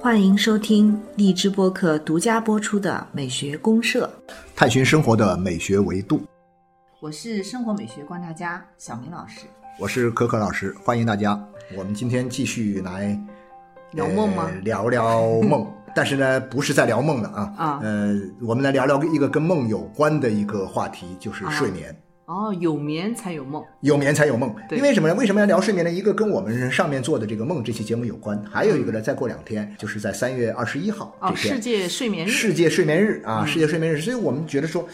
欢迎收听荔枝播客独家播出的《美学公社》，探寻生活的美学维度。我是生活美学观察家小明老师，我是可可老师，欢迎大家。我们今天继续来聊梦吗？呃聊聊梦，但是呢，不是在聊梦了啊。啊呃，我们来聊聊一个跟梦有关的一个话题，就是睡眠。哦，有眠才有梦。有眠才有梦，对因为什么呢？为什么要聊睡眠呢？一个跟我们上面做的这个梦这期节目有关，还有一个呢，再过两天就是在三月二十一号哦，这天，世界睡眠日。世界睡眠日啊，嗯世界睡眠日，所以我们觉得说，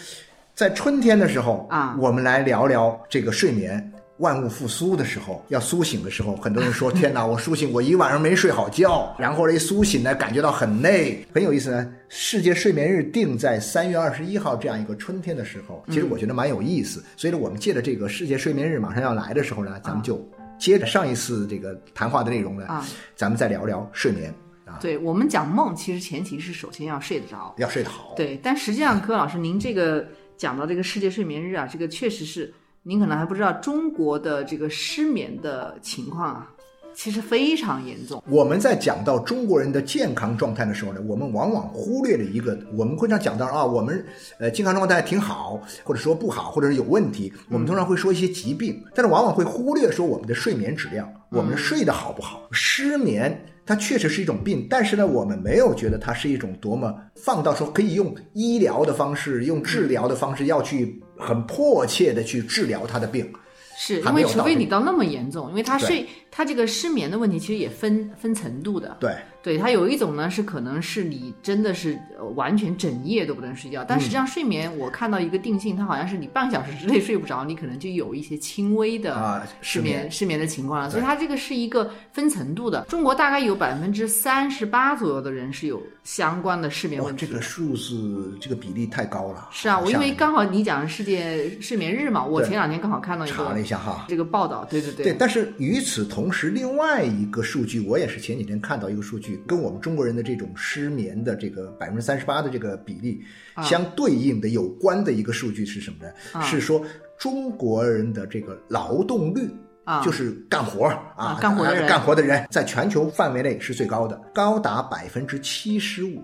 在春天的时候啊我们来聊聊这个睡眠。万物复苏的时候，要苏醒的时候，很多人说：“天哪，我苏醒，我一晚上没睡好觉，然后呢，一苏醒呢，感觉到很累，很有意思呢。”世界睡眠日定在三月二十一号这样一个春天的时候，其实我觉得蛮有意思。所以呢，我们借着这个世界睡眠日马上要来的时候呢，咱们就接着上一次这个谈话的内容呢，啊咱们再聊聊睡眠啊，对我们讲梦，其实前提是首先要睡得着。要睡得好。对，但实际上，柯老师，您这个讲到这个世界睡眠日啊，这个确实是您可能还不知道，中国的这个失眠的情况啊，其实非常严重。我们在讲到中国人的健康状态的时候呢，我们往往忽略了一个，我们会常讲到啊，我们呃健康状态挺好，或者说不好，或者是有问题，我们通常会说一些疾病，但是往往会忽略说我们的睡眠质量，我们睡得好不好。失眠它确实是一种病，但是呢，我们没有觉得它是一种多么放到说可以用医疗的方式、用治疗的方式要去很迫切的去治疗他的病。是因为除非你到那么严重，因为他睡他这个失眠的问题其实也分分程度的。对，对，它有一种呢是可能是你真的是呃完全整夜都不能睡觉，但实际上睡眠我看到一个定性，它好像是你半小时之内睡不着，你可能就有一些轻微的啊失失眠眠失眠的情况了。所以对它这个是一个分程度的。中国大概有百分之三十八左右的人是有相关的失眠，问题。这个数字这个比例太高了。是啊，我因为刚好你讲世界睡眠日嘛，我前两天刚好看到一个查了一下哈。这个报道，对对对对，但是与此同时，另外一个数据，我也是前几天看到一个数据，跟我们中国人的这种失眠的这个百分之三十八的这个比例相对应的有关的一个数据是什么呢？啊是说中国人的这个劳动率。啊就是干活儿啊干活的人干活的人在全球范围内是最高的，高达百分之七十五。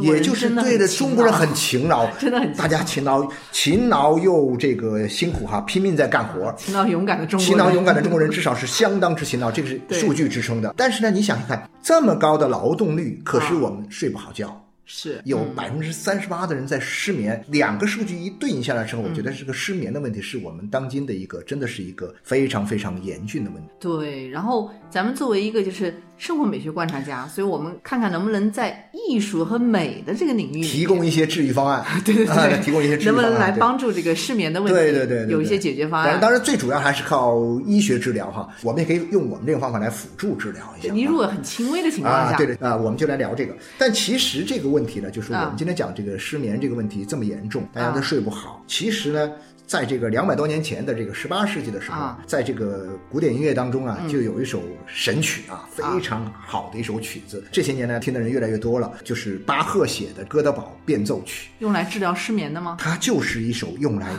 也就是对的，很勤劳中国人很勤劳，真的很大家勤劳，勤劳又这个辛苦哈，拼命在干活。勤劳勇敢的中国人，勤劳勇敢的中国人至少是相当之勤劳，这个是数据支撑的。但是呢，你想想看，这么高的劳动率，可是我们睡不好觉，是有嗯百分之三十八的人在失眠。两个数据一对应下来之后，我觉得这个失眠的问题是我们当今的一个真的是一个非常非常严峻的问题。对，然后咱们作为一个就是生活美学观察家，所以我们看看能不能在艺术和美的这个领域提供一些治愈方案，对对啊对，提供一些治愈能不方案，对能来帮助这个失眠的问题？对对对对，有一些解决方案。当然，当然最主要还是靠医学治疗哈，我们也可以用我们这个方法来辅助治疗一下。你如果很轻微的情况啊，下，对的啊，我们就来聊这个。但其实这个问题呢，就是我啊们今天讲这个失眠这个问题这么严重，大家啊都睡不好。其实呢，在这个两百多年前的这个十八世纪的时候，在这个古典音乐当中啊，就有一首神曲啊，非常好的一首曲子。这些年呢，听的人越来越多了，就是巴赫写的《哥德堡变奏曲》。用来治疗失眠的吗？它就是一首用来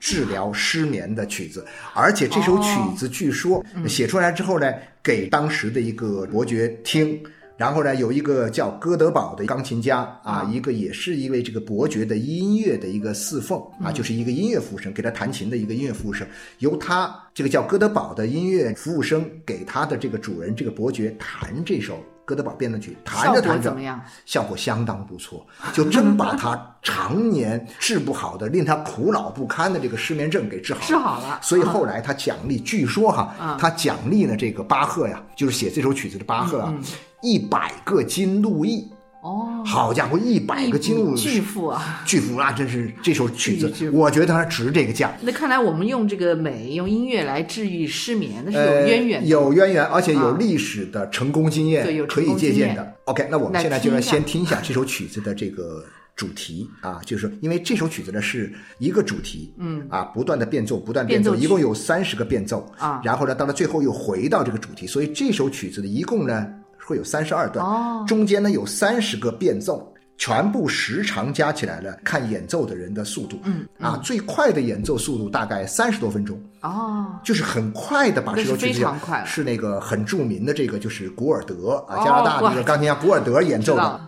治疗失眠的曲子，而且这首曲子据说写出来之后呢，给当时的一个伯爵听。然后呢，有一个叫哥德堡的钢琴家啊，一个也是一位这个伯爵的音乐的一个侍奉啊，就是一个音乐服务生，给他弹琴的一个音乐服务生，由他这个叫哥德堡的音乐服务生给他的这个主人这个伯爵弹这首哥德堡变奏曲，弹着弹着怎么样？效果相当不错，就真把他常年治不好的、令他苦恼不堪的这个失眠症给治好了。治好了所以后来他奖励，据说哈，啊他奖励了这个巴赫呀，就是写这首曲子的巴赫啊，一百个金路易。哦，好家伙，一百个金巨富啊！巨富啊！真是这首曲子我觉得它值这个价。那看来我们用这个美、用音乐来治愈失眠，那是呃，有渊源的。有渊源，而且有啊历史的成功经验，对有可以借鉴的。OK，那我们现在就来听一下先听一下这首曲子的这个主题啊，就是说因为这首曲子呢是一个主题，嗯啊，不断的变奏，不断变奏，变奏一共有三十个变奏啊然后呢，到了最后又回到这个主题，所以这首曲子的一共呢会有三十二段，哦中间呢有三十个变奏。全部时长加起来了，看演奏的人的速度。嗯啊，最快的演奏速度大概三十多分钟，哦，就是很快的把这首曲子常快了是那个很著名的这个就是古尔德啊，哦加拿大那个钢琴家古尔德演奏的。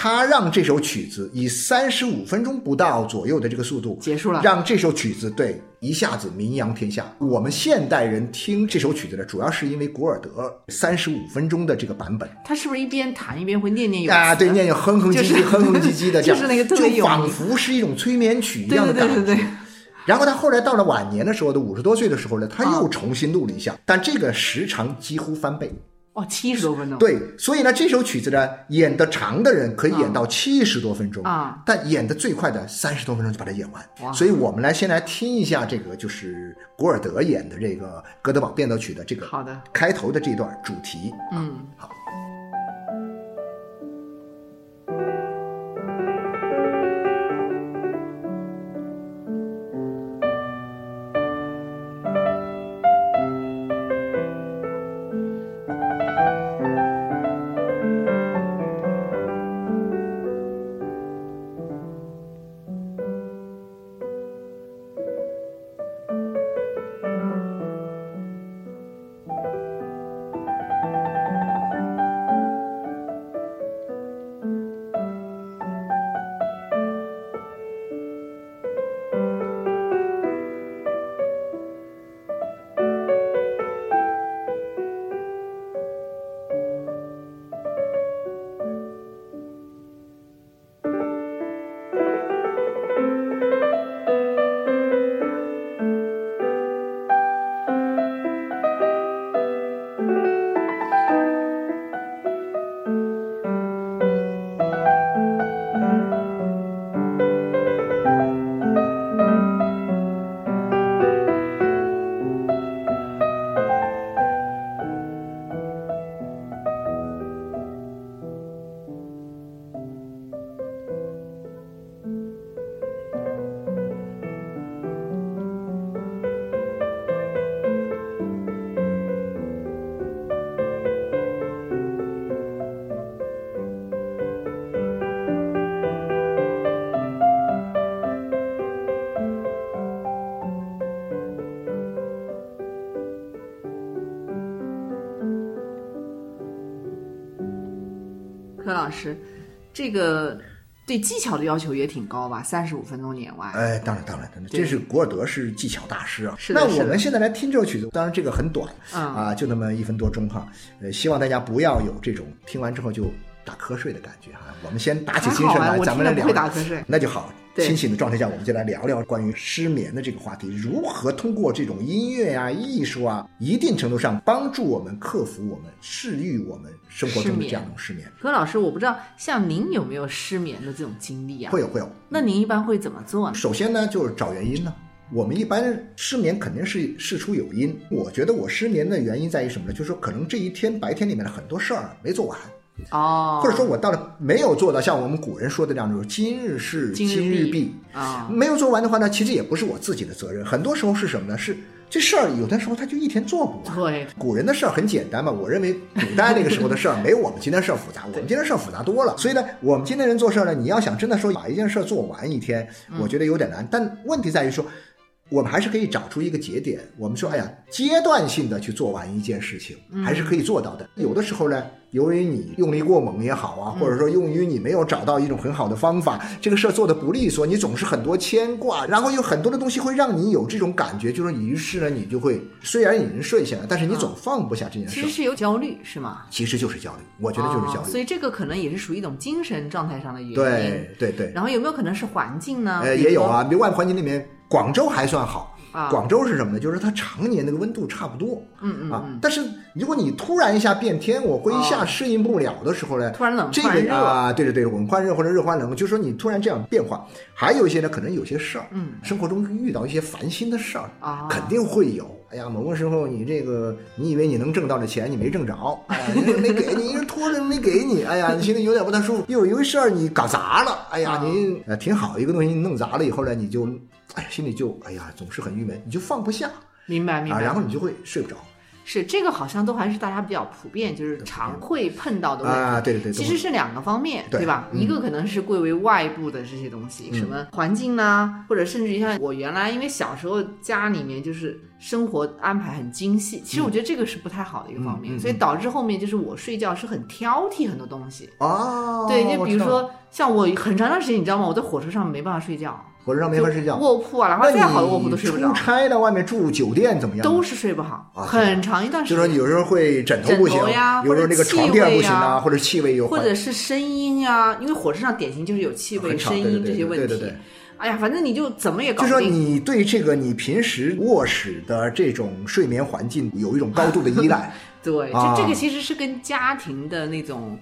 他让这首曲子以三十五分钟不到左右的这个速度结束了让这首曲子对一下子名扬天下。我们现代人听这首曲子呢，主要是因为古尔德三十五分钟的这个版本。他是不是一边弹一边会念念有词？啊，对，念念哼哼唧唧、就是哼哼唧唧的 这样，就是那个特别有仿佛是一种催眠曲一样的感觉。对对对对，然后他后来到了晚年的时候，的五十多岁的时候呢，他又啊重新录了一下，但这个时长几乎翻倍。哦，七十多分钟。对，所以呢，这首曲子呢，演的长的人可以演到七十多分钟啊，但演的最快的三十多分钟就把它演完。哇所以我们来先来听一下这个，就是古尔德演的这个哥德堡变奏曲的这个好的，开头的这段主题。嗯，好。这个对技巧的要求也挺高吧？三十五分钟演完。哎，当然，当然，当然，这是古尔德是技巧大师啊。那我们现在来听这首曲子，当然这个很短，嗯啊，就那么一分多钟哈。呃，希望大家不要有这种听完之后就打瞌睡的感觉哈。我们先打起精神来，啊咱们来聊会打瞌睡那就好。清醒的状态下，我们就来聊聊关于失眠的这个话题，如何通过这种音乐啊、艺术啊，一定程度上帮助我们克服我们、治愈我们生活中的这样一种失眠。何老师，我不知道像您有没有失眠的这种经历啊？会有，会有。那您一般会怎么做呢？首先呢，就是找原因呢。我们一般失眠肯定是事出有因。我觉得我失眠的原因在于什么呢？就是说可能这一天白天里面的很多事儿没做完，哦，或者说我到了没有做到像我们古人说的那样，就是今日事今日毕毕。啊，没有做完的话呢，其实也不是我自己的责任。很多时候是什么呢？是这事儿有的时候他就一天做不完。对，古人的事儿很简单嘛，我认为古代那个时候的事儿没有我们今天事儿复杂，我们今天事儿复杂多了。所以呢，我们今天人做事儿呢，你要想真的说把一件事儿做完一天，我觉得有点难。但问题在于说，我们还是可以找出一个节点，我们说，哎呀，阶段性的去做完一件事情，还是可以做到的。有的时候呢，由于你用力过猛也好啊，或者说用于你没有找到一种很好的方法，这个事儿做的不利索，你总是很多牵挂，然后有很多的东西会让你有这种感觉，就是于是呢，你就会虽然已经睡下了，但是你总放不下这件事其实，是有焦虑是吗？其实就是焦虑，我觉得就是焦虑。哦所以这个可能也是属于一种精神状态上的原因。对对对，然后有没有可能是环境呢？呃，也有啊，比如外部环境里面，广州还算好。啊广州是什么呢？就是它常年那个温度差不多，嗯嗯啊。但是如果你突然一下变天，我会一下哦适应不了的时候呢，突然冷热个啊，对对对，冷换热或者热换冷，就是说你突然这样变化。还有一些呢，可能有些事儿，嗯，生活中遇到一些烦心的事儿，啊肯定会有。哎呀，某个时候你这个，你以为你能挣到的钱，你没挣着，哎呀，人家没给你，人拖着没给你，哎呀，你心里有点不太舒服。又有一个事儿你搞砸了，哎呀，啊你呃挺好一个东西，你弄砸了以后呢，你就，哎呀，心里就哎呀总是很郁闷，你就放不下明白明白。啊，然后你就会睡不着。是这个好像都还是大家比较普遍，就是常会碰到的问题。啊，对对对，其实是两个方面，对吧？嗯一个可能是归为外部的这些东西，嗯什么环境啦，或者甚至于像我原来因为小时候家里面就是生活安排很精细，其实我觉得这个是不太好的一个方面，所以导致后面就是我睡觉是很挑剔很多东西。哦，对，就比如说像我很长段时间，你知道吗？我在火车上没办法睡觉，火车上没法睡觉，卧铺啊，哪怕再好的卧铺都睡不着你出，差到外面住酒店怎么样？都是睡不好，啊很长一段时间。就是说有时候会枕头不行枕头呀，有时候那个床垫不行啊，或者气味有或者是声音啊、因为火车上典型就是有气味、声音这些问题。对对对哎呀，反正你就怎么也搞就说。你对这个你平时卧室的这种睡眠环境有一种高度的依赖 对，啊就这个其实是跟家庭的那种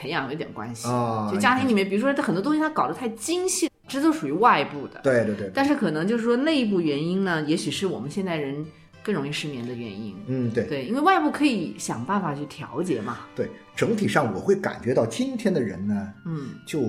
培养有点关系。啊，就家庭里面，比如说他很多东西他搞得太精细，这都属于外部的。对对对，但是可能就是说内部原因呢，也许是我们现代人更容易失眠的原因。嗯对对，因为外部可以想办法去调节嘛。对，整体上我会感觉到今天的人呢，嗯，就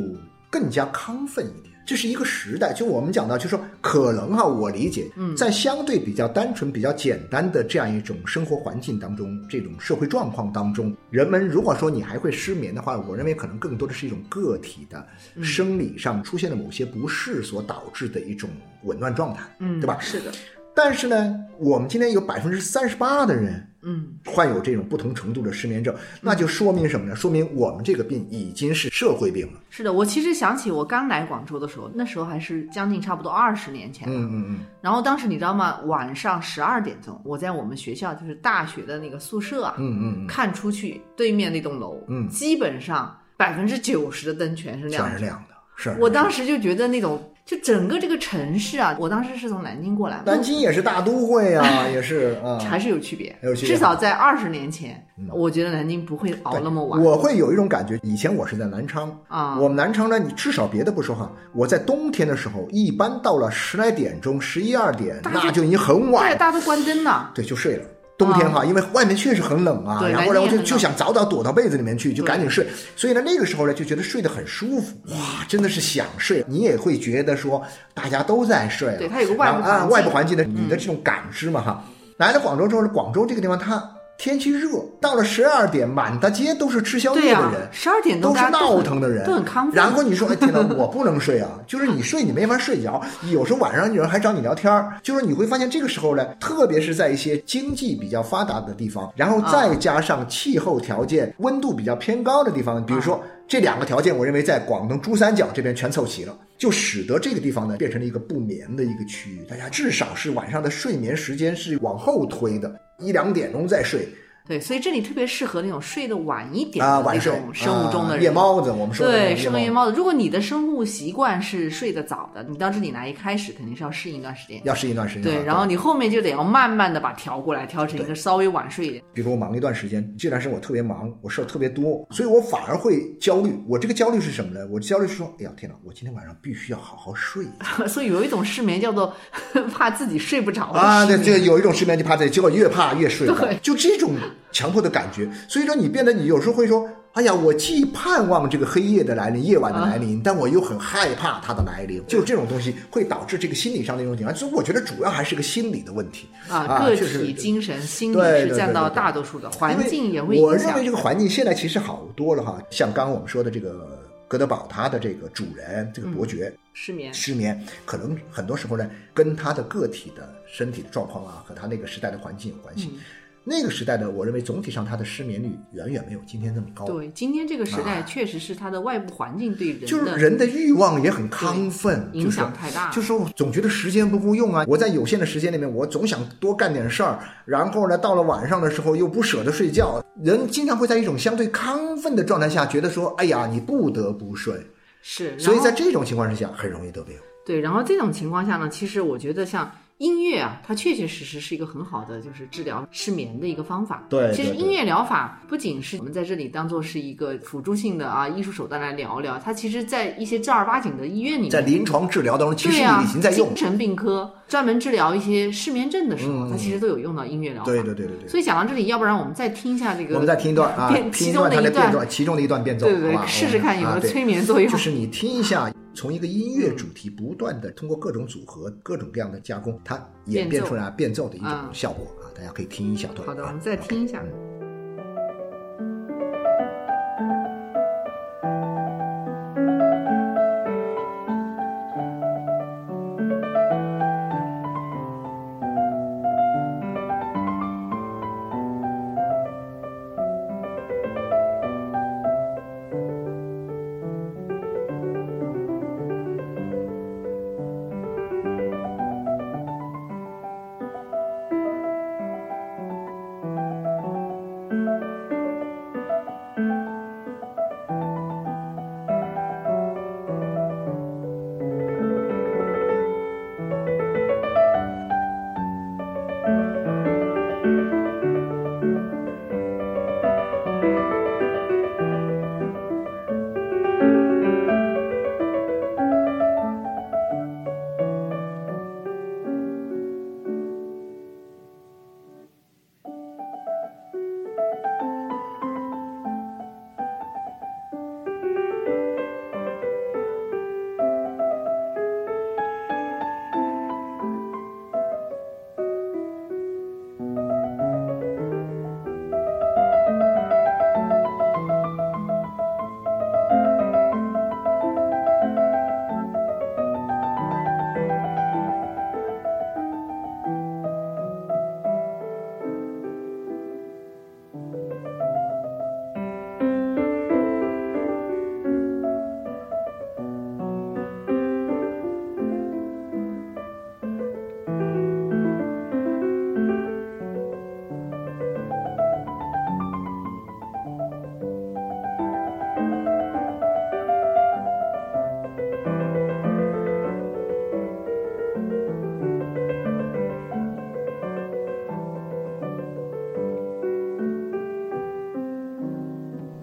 更加亢奋一点。这是一个时代，就我们讲到，就说可能哈，我理解，嗯。在相对比较单纯、比较简单的这样一种生活环境当中，这种社会状况当中，人们如果说你还会失眠的话，我认为可能更多的是一种个体的嗯。生理上出现的某些不适所导致的一种紊乱状态，嗯，对吧？是的，但是呢，我们今天有百分之三十八的人嗯，患有这种不同程度的失眠症，那就说明什么呢？说明我们这个病已经是社会病了。是的。我其实想起我刚来广州的时候，那时候还是将近差不多二十年前了。嗯嗯嗯，然后当时你知道吗？晚上十二点钟，我在我们学校就是大学的那个宿舍啊，嗯嗯嗯，看出去对面那栋楼，嗯基本上百分之九十的灯全是亮着。全是亮的，是。我当时就觉得那种，就整个这个城市啊，我当时是从南京过来，南京也是大都会啊，也是 啊。还是有区别，有区别至少在二十年前，我觉得南京不会熬那么晚我会有一种感觉，以前我是在南昌啊。我们南昌呢，你至少别的不说哈，我在冬天的时候，一般到了十来点钟、十一二点，那就已经很晚对，晚，大家都关灯了。对，就睡了。冬天哈，因为外面确实很冷啊，然后呢，我就就想早早躲到被子里面去，就赶紧睡。所以呢，那个时候呢，就觉得睡得很舒服，哇，真的是想睡。你也会觉得说，大家都在睡了，对它有个外部环境嗯外部环境的你的这种感知嘛哈。来了广州之后呢，广州这个地方它天气热，到了十二点，满大街都是吃宵夜的人，，十二点钟都是闹腾的人，都很亢奋。然后你说，哎天哪，我不能睡啊！就是你睡你没法睡着，有时候晚上有人还找你聊天儿，就是你会发现这个时候呢，特别是在一些经济比较发达的地方，然后再加上气候条件、温度比较偏高的地方，比如说这两个条件，我认为在广东珠三角这边全凑齐了，就使得这个地方呢变成了一个不眠的一个区域，大家至少是晚上的睡眠时间是往后推的，一两点钟再睡。对，所以这里特别适合那种睡得晚一点啊，的那种生物钟的。夜猫子，我们说的对，适合夜猫子。如果你的生物习惯是睡得早的，你到这里来一开始肯定是要适应一段时间。要适应一段时间啊。对，然后你后面就得要慢慢的把调过来，调成一个稍微晚睡一点。比如说我忙一段时间，这段时间我特别忙，我事儿特别多，所以我反而会焦虑。我这个焦虑是什么呢？我焦虑是说，哎呀天哪，我今天晚上必须要好好睡 所以有一种失眠叫做 怕自己睡不着啊！对，这有一种失眠就怕这，结果越怕越睡不就这种强迫的感觉。所以说你变得你有时候会说，哎呀，我既盼望这个黑夜的来临、夜晚的来临，但我又很害怕它的来临。就这种东西会导致这个心理上的一种紧张。所以我觉得主要还是个心理的问题啊，个体、精神、心理是占到大多数的，环境也会影响我认为。这个环境现在其实好多了哈，像刚刚我们说的这个哥德堡，他的这个主人这个伯爵、失眠，失眠，可能很多时候呢跟他的个体的身体的状况啊和他那个时代的环境有关系。嗯那个时代的，我认为总体上他的失眠率远远没有今天这么高。对，今天这个时代确实是它的外部环境对人啊就是人的欲望也很亢奋，影响太大了就是我总觉得时间不够用啊。我在有限的时间里面，我总想多干点事儿，然后呢，到了晚上的时候又不舍得睡觉。人经常会在一种相对亢奋的状态下，觉得说，哎呀，你不得不睡。是，所以在这种情况之下，很容易得病。对，然后这种情况下呢，其实我觉得像音乐啊，它确确实实是一个很好的就是治疗失眠的一个方法。对其实音乐疗法不仅是我们在这里当做是一个辅助性的啊艺术手段来聊聊，它其实在一些正儿八经的医院里面，在临床治疗当中，其实已经在用精。神病科专门治疗一些失眠症的时候，它其实都有用到音乐疗法。嗯对对对对对。所以讲到这里，要不然我们再听一下这个，我们再听一段啊，其一段它的变中的一段奏，其中的一段变奏，对对对，试试看有没有催眠作用就是你听一下，从一个音乐主题不断的通过各种组合、各种各样的加工，它演变出来变奏的一种嗯效果啊！大家可以听一小段。好的，啊我们再听一下。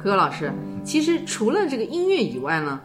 葛老师，其实除了这个音乐以外呢，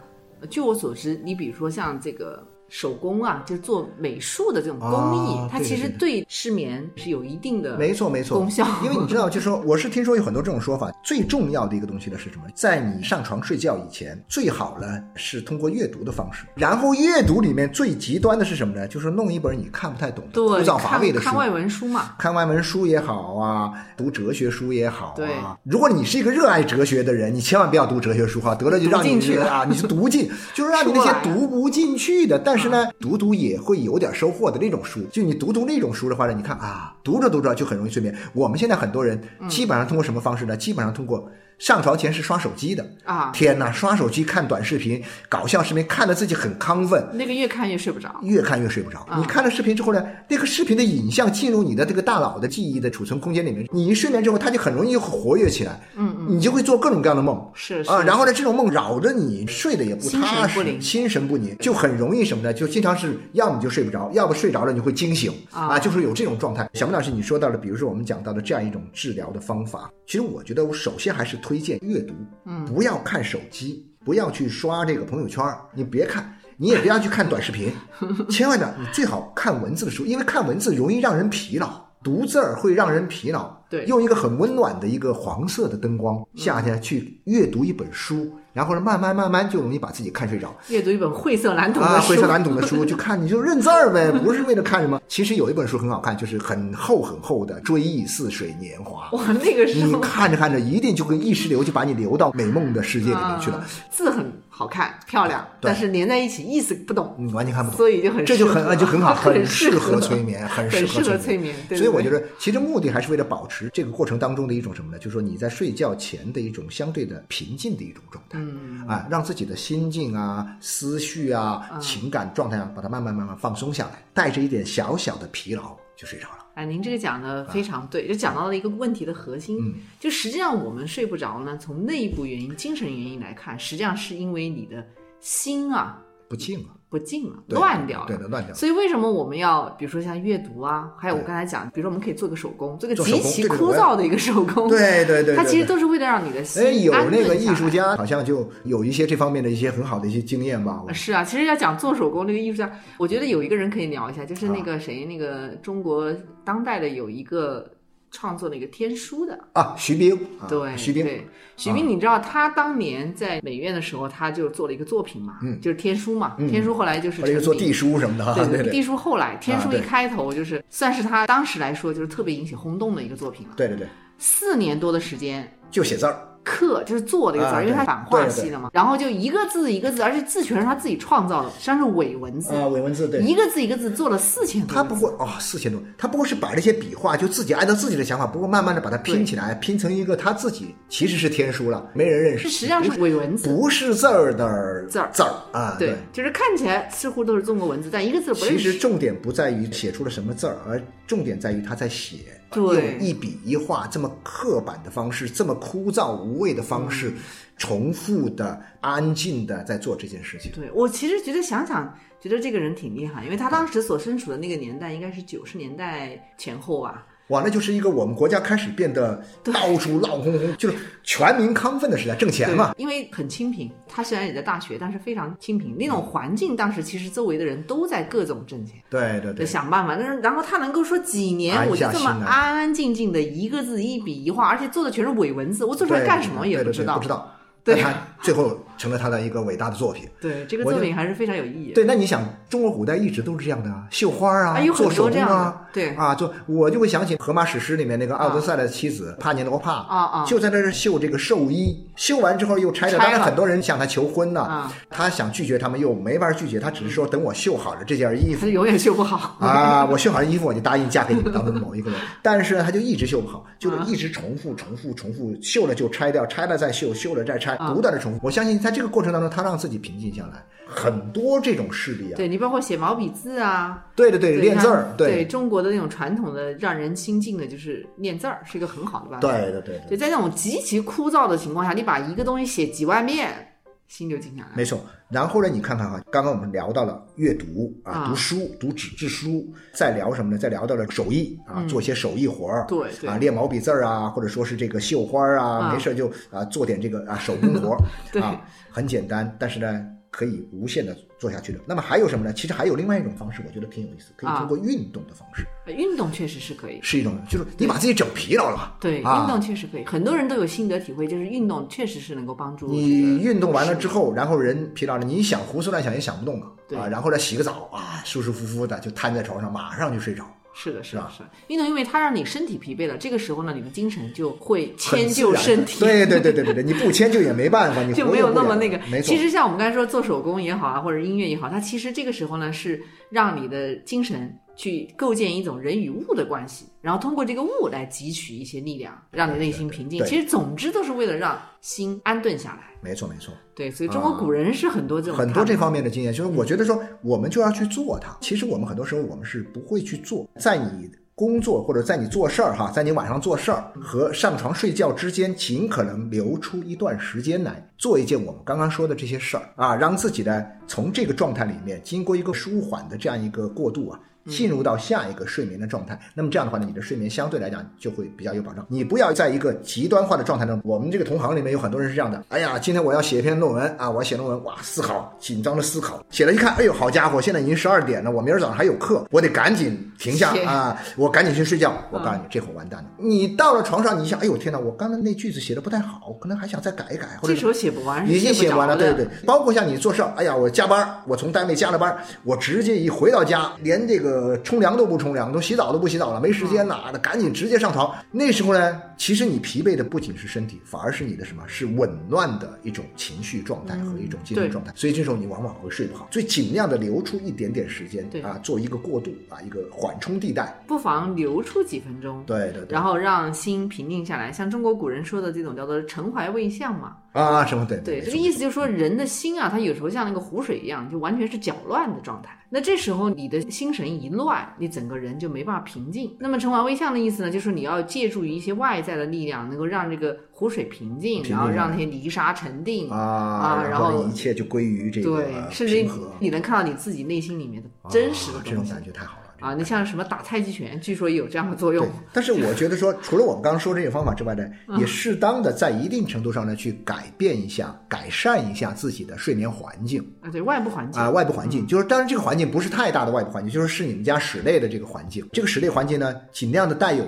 据我所知，你比如说像这个手工啊，就是做美术的这种工艺，啊它其实对失眠是有一定的没错没错功效。因为你知道，就是说，我是听说有很多这种说法，最重要的一个东西呢是什么？在你上床睡觉以前，最好呢是通过阅读的方式。然后阅读里面最极端的是什么呢？就是弄一本你看不太懂的、枯对，燥乏味的书看看。外文书嘛，看外文书也好啊，读哲学书也好对啊。如果你是一个热爱哲学的人，你千万不要读哲学书哈，得了就让你进去啊，你就读进，就是让你那些读不进去的，但是呢，啊读读也会有点收获的那种书。就你读读那种书的话呢，你看啊，读着读着就很容易睡眠。我们现在很多人嗯基本上通过什么方式呢？基本上通过上床前是刷手机的。啊，天哪，刷手机看短视频、搞笑视频，看得自己很亢奋。那个越看越睡不着。越看越睡不着。啊你看了视频之后呢，那个视频的影像进入你的这个大脑的记忆的储存空间里面，你一睡眠之后，它就很容易活跃起来。嗯嗯，你就会做各种各样的梦。是是啊，然后呢，这种梦扰着你，睡得也不踏实，心神不宁，就很容易什么呢？就经常是要么就睡不着，要不睡着了你会惊醒啊就是有这种状态。小明老师，你说到了，比如说我们讲到的这样一种治疗的方法，其实我觉得我首先还是推荐阅读，嗯，不要看手机，不要去刷这个朋友圈，你别看。你也不要去看短视频，千万的，你最好看文字的书，因为看文字容易让人疲劳，读字儿会让人疲劳。对用一个很温暖的一个黄色的灯光，夏天去阅读一本书，然后呢，慢慢慢慢就容易把自己看睡着。阅读一本晦涩难懂的啊，书，灰色蓝懂的书，就看你就认字儿呗，不是为了看什么。其实有一本书很好看，就是很厚很厚的《追忆似水年华》。哇，那个时你看着看着，一定就跟意识流就把你流到美梦的世界里面去了啊，字很好看漂亮，但是连在一起意思不懂，你完全看不懂。所以就很这就很就很好，很适合催眠，很很适合合催眠对对对所以我觉得，其实目的还是为了保持这个过程当中的一种什么呢？就是说你在睡觉前的一种相对的平静的一种状态，嗯啊，让自己的心境啊、思绪啊、情感状态啊，把它慢慢慢慢放松下来，带着一点小小的疲劳就睡着了。哎，您这个讲的非常对，就讲到了一个问题的核心。嗯就实际上我们睡不着呢，从内部原因、精神原因来看，实际上是因为你的心啊不静了，不静了，对乱掉了。对的，乱掉了。所以为什么我们要，比如说像阅读啊，还有我刚才讲，比如说我们可以做个手工，做个极其枯燥的一个手工，对对对，它其实都是为了让你的心哎，有那个艺术家好像就有一些这方面的一些很好的一些经验吧。是啊，其实要讲做手工那个艺术家，我觉得有一个人可以聊一下，就是啊那个谁，那个中国当代的有一个创作了一个天书的。啊，徐冰，啊、对，徐冰，对，徐冰，你知道他当年在美院的时候，他就做了一个作品嘛，嗯。就是天书嘛，天书后来就是成名或者一个做地书什么的哈，对对对。地书后来天书一开头就是算是他当时来说就是特别引起轰动的一个作品了。对对对，四年多的时间就写字儿，刻就是做这个字因为他对版画系的嘛，然后就一个字一个字，而且字全是他自己创造的，实际上是伪文字，啊，伪文字对。一个字一个字做了四千多他。不过哦，四千多，他不过是把这些笔画就自己按照自己的想法，不过慢慢的把它拼起来，拼成一个他自己其实是天书了，没人认识，这实际上是伪文字，不是字儿的字儿。字儿啊，对，就是看起来似乎都是中国文字，但一个字不认识。其实重点不在于写出了什么字儿，而重点在于他在写，对用一笔一画这么刻板的方式，这么枯燥无味的方式，嗯重复的、安静的在做这件事情。对我其实觉得想想，觉得这个人挺厉害，因为他当时所身处的那个年代应该是九十年代前后吧。哇，那就是一个我们国家开始变得到处闹哄哄，就是全民亢奋的时代，挣钱嘛。因为很清贫，他虽然也在大学，但是非常清贫。那种环境，当时其实周围的人都在各种挣钱，对对对，想办法。但是然后他能够说几年我就这么安安静静的一个字一笔一画，而且做的全是伪文字，我做出来干什么也不知道。对不知道。对最后成了他的一个伟大的作品。对这个作品还是非常有意义。对，那你想，中国古代一直都是这样的啊，绣花啊，啊做手啊，对啊，做我就会想起荷马史诗里面那个奥德赛的妻子帕涅罗帕啊啊就在那儿绣这个寿衣，绣完之后又拆掉，当然很多人向他求婚呢，啊他想拒绝他们又没法拒绝，他只是说等我绣好了这件衣服他。就永远绣不好。啊，我绣好了衣服，我就答应嫁给你们当中的某一个人。但是呢，他就一直绣不好，就是一直重复、重复、重复，绣了就拆掉，拆了再绣，绣了再拆，不断的重复。我相信在这个过程当中，他让自己平静下来。很多这种事例啊，对你包括写毛笔字啊，对对对，练字儿像，对中国的那种传统的让人亲近的，就是练字儿，是一个很好的办法。对对对对，就在那种极其枯燥的情况下，你把一个东西写几万遍，心就静下来。没错。然后呢，你看看哈，刚刚我们聊到了阅读啊，啊读书，读纸质书，再聊什么呢？再聊到了手艺啊，做一些手艺活儿，嗯对对啊，练毛笔字儿啊，或者说是这个绣花儿啊，啊没事儿就啊做点这个啊手工活儿 对啊，很简单，但是呢。可以无限的做下去的。那么还有什么呢？其实还有另外一种方式，我觉得挺有意思，可以啊通过运动的方式，啊运动确实是可以。是一种，就是你把自己整疲劳了嘛。对，啊运动确实可以，很多人都有心得体会，就是运动确实是能够帮助这个你运动完了之后，然后人疲劳了，你想胡思乱想也想不动了，对啊，然后再洗个澡啊，舒舒服服的就瘫在床上，马上就睡着，是的，是的是。运动，因为它让你身体疲惫了，这个时候呢，你的精神就会迁就身体，对对对对对对，你不迁就也没办法，你 就没有那么那个。没错其。实像我们刚才说做手工也好啊，或者音乐也好，它其实这个时候呢是让你的精神去构建一种人与物的关系，然后通过这个物来汲取一些力量，让你内心平静。其实总之都是为了让心安顿下来。没错没错，对，所以中国古人是很多这种很多这方面的经验，就是我觉得说我们就要去做它。其实我们很多时候我们是不会去做，在你工作或者在你做事儿哈，在你晚上做事儿和上床睡觉之间，尽可能留出一段时间来做一件我们刚刚说的这些事儿啊，让自己呢从这个状态里面经过一个舒缓的这样一个过渡啊。进入到下一个睡眠的状态，那么这样的话呢，你的睡眠相对来讲就会比较有保障。你不要在一个极端化的状态中，我们这个同行里面有很多人是这样的，哎呀，今天我要写一篇论文啊，我要写论文，哇，思考，紧张的思考，写了一看，哎呦，好家伙，现在已经十二点了，我明儿早上还有课，我得赶紧停下 啊，我赶紧去睡觉。我告诉你，这会儿完蛋了。你到了床上，你想，哎呦天哪，我刚才那句子写的不太好，可能还想再改一改，或者这时候写不完，已经写完了，对对对，包括像你做事儿，哎呀，我加班，我从单位加了班，我直接一回到家，连这个冲凉都不冲凉，都洗澡都不洗澡了，没时间了，那赶紧直接上床。那时候呢，其实你疲惫的不仅是身体，反而是你的什么？是紊乱的一种情绪状态和一种精神状态。所以这时候你往往会睡不好，所以尽量的留出一点点时间对啊，做一个过渡啊，一个缓冲地带。不妨留出几分钟，对对对然后让心平静下来。像中国古人说的这种叫做沉怀未相嘛，啊，什么对对，这个意思就是说，人的心啊，它有时候像那个湖水一样，就完全是搅乱的状态。那这时候你的心神一乱，你整个人就没办法平静。那么成王微相的意思呢，就是你要借助于一些外在的力量，能够让这个湖水平静，平静然后让那些泥沙沉定啊，然后后一切就归于这个对，甚至。你能看到你自己内心里面的真实的啊这种感觉太好了啊。你像什么打太极拳，据说也有这样的作用对。，但是我觉得说，除了我们刚刚说这些方法之外呢，嗯也适当的在一定程度上呢，去改变一下、改善一下自己的睡眠环境啊，对外部环境啊，外部环境。就是当然这个环境不是太大的外部环境，就是是你们家室内的这个环境。这个室内环境呢，尽量的带有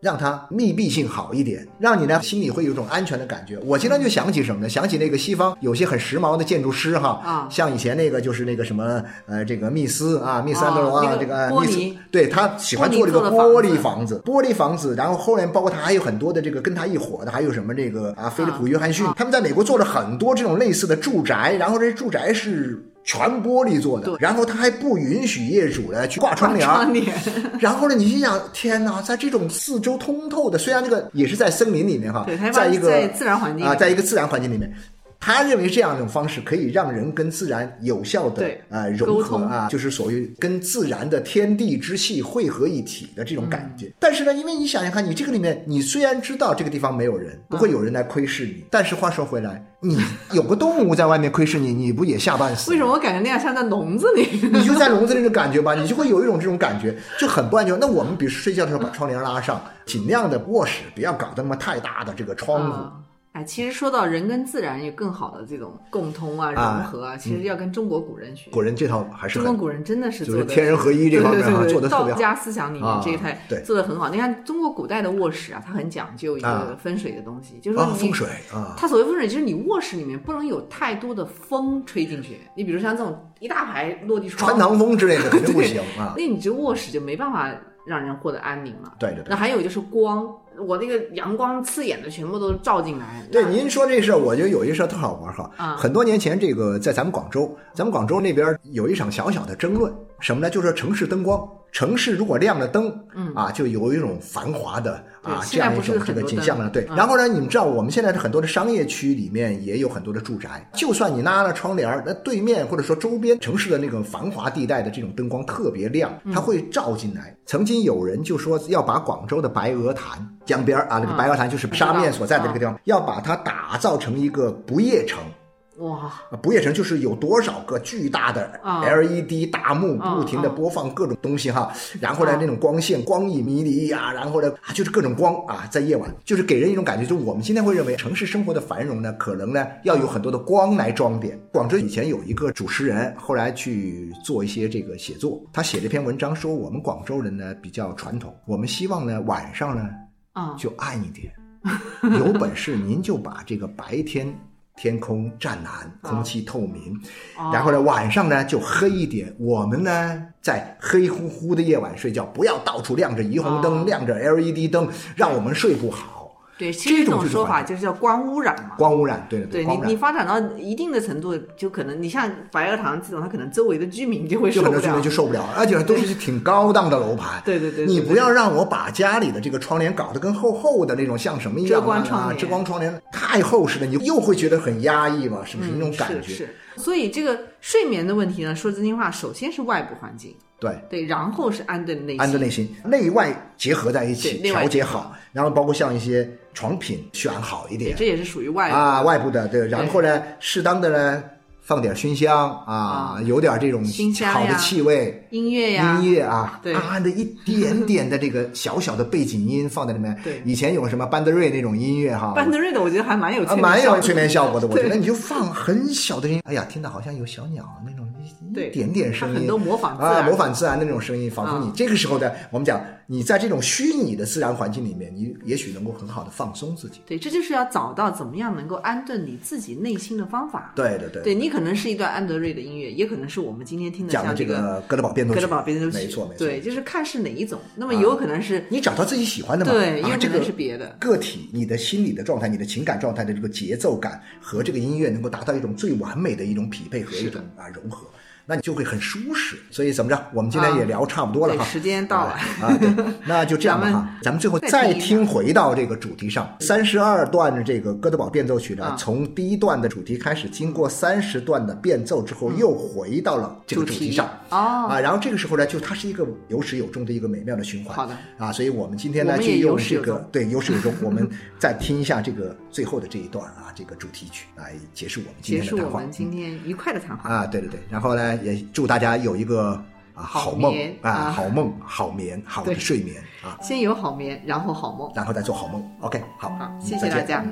让它密闭性好一点，让你呢心里会有一种安全的感觉。我经常就想起什么呢？想起那个西方有些很时髦的建筑师哈，啊像以前那个就是那个什么呃，这个密斯啊，密斯安德罗啊，这个密斯，对他喜欢做这个玻璃房子，玻璃房子，然后后面包括他还有很多的这个跟他一伙的，还有什么这个啊，菲利普约翰逊，他们在美国做了很多这种类似的住宅，然后这住宅是。全玻璃做的，然后他还不允许业主呢去挂窗帘，窗帘，然后呢，你心想，天哪，在这种四周通透的，虽然这个也是在森林里面哈在一个在自然环境啊，里在一个自然环境里面。他认为这样一种方式可以让人跟自然有效的对呃融合啊，就是所谓跟自然的天地之气汇合一体的这种感嗯觉。但是呢，因为你想想看，你这个里面，你虽然知道这个地方没有人，不会有人来窥视你，但是话说回来，你有个动物在外面窥视你，你不也吓半死？为什么我感觉那样像在笼子里？你就在笼子里的感觉吧，你就会有一种这种感觉，就很不安全。那我们比如睡觉的时候把窗帘拉上，尽量的卧室不要搞得那么太大的这个窗户。啊哎，其实说到人跟自然有更好的这种共通啊、啊融合啊，其实要跟中国古人学。古人这套还是中国古人真的是就做的是天人合一这方面哈对对对对做的特别好道家思想里面啊这一块对做的很好。你看中国古代的卧室啊，它很讲究一啊个风水的东西，就是说啊，风水啊，它所谓风水，就是你卧室里面不能有太多的风吹进去。你比如像这种一大排落地窗穿，堂风之类的 肯定不行啊。那你这卧室就没办法让人获得安宁了。对对对。那还有就是光，我那个阳光刺眼的全部都照进来。对，您说这事儿，我觉得有一事儿特好玩哈。啊很多年前，这个在咱们广州，咱们广州那边有一场小小的争论，什么呢？就是城市灯光，城市如果亮了灯，嗯啊，就有一种繁华的啊这样一种这个景象呢。对，嗯然后呢，你们知道我们现在的很多的商业区里面也有很多的住宅，就算你拉了窗帘儿，那对面或者说周边城市的那个繁华地带的这种灯光特别亮，嗯它会照进来。曾经有人就说要把广州的白鹅潭江边啊，那个嗯白鹅潭就是沙面所在的这个地方，要把它打造成一个不夜城。哇，啊，不夜城就是有多少个巨大的啊。LED 大幕，啊不停的播放各种东西哈，然后呢啊。那种光线光影迷离呀，然后呢啊就是各种光啊，在夜晚就是给人一种感觉，就我们今天会认为城市生活的繁荣呢，可能呢要有很多的光来装点。广州以前有一个主持人，后来去做一些这个写作，他写了一篇文章说，我们广州人呢比较传统，我们希望呢晚上呢啊，就暗一点。有本事您就把这个白天天空湛蓝，空气透明，哦然后呢晚上呢就黑一点。我们呢在黑乎乎的夜晚睡觉，不要到处亮着霓虹灯、哦亮着 LED 灯，让我们睡不好。对，其实这种说法就是叫光污染嘛。光污染，对对你，光污染你发展到一定的程度，就可能你像白鹅塘这种，它可能周围的居民就会受不了就很多居民就。受不了，而且都是挺高档的楼盘。对对对对对你不要让我把家里的这个窗帘搞得跟厚厚的那种像什么一样遮光啊窗帘遮光窗帘太厚实了，你又会觉得很压抑嘛，是不是那种感觉？嗯是是，所以这个睡眠的问题呢，说真心话，首先是外部环境，对。对，然后是安顿内心。安顿内心，内外结合在一起，调节好，然后包括像一些床品选好一，点。这也是属于外部。啊，外部的对，然后呢，适当的呢放点熏香啊啊，有点这种好的气味。音乐呀，音乐啊，对。暗暗的一点点的这个小小的背景音放在里面。对。以前有什么班德瑞那种音乐哈，班德瑞的，我觉得还蛮有蛮有催眠效果的。我觉对。得你就放很小的声音，哎呀，听到好像有小鸟那种一点点声音，它很多模仿自啊，模仿自然的那种声音，仿佛你啊。这个时候的，我们讲你在这种虚拟的自然环境里面，你也许能够很好的放松自己。对，这就是要找到怎么样能够安顿你自己内心的方法。对对对，对你可能是一段安德瑞的音乐，也可能是我们今天听的讲的这个个哥德堡变奏曲，哥德堡变奏曲，没错没错，对，就是看是哪一种。那么有可能是你找到自己喜欢的嘛，对，啊，有可能这个是别的。个体你的心理的状态、你的情感状态的这个节奏感和这个音乐能够达到一种最完美的一种匹配和一种啊融合，那你就会很舒适。所以怎么着，我们今天也聊差不多了哈，对时间到了啊，啊对，那就这样吧 哈，咱们最后再再听回到这个主题上，三十二段的这个哥德堡变奏曲呢啊，从第一段的主题开始，经过三十段的变奏之后，又回到了这个主题上。哦，啊，然后这个时候呢，就它是一个有始有终的一个美妙的循环。好的啊，所以我们今天呢就用这个对有始有终，我们再听一下这个最后的这一段啊，这个主题曲来结束我们今天的谈话。我们今天愉快的谈话。啊，对对对，然后呢，也祝大家有一个啊好好梦啊，啊好梦、好眠、好的睡眠啊，先有好眠，然后好梦。然后再做好梦。OK，好，好，嗯谢谢大家。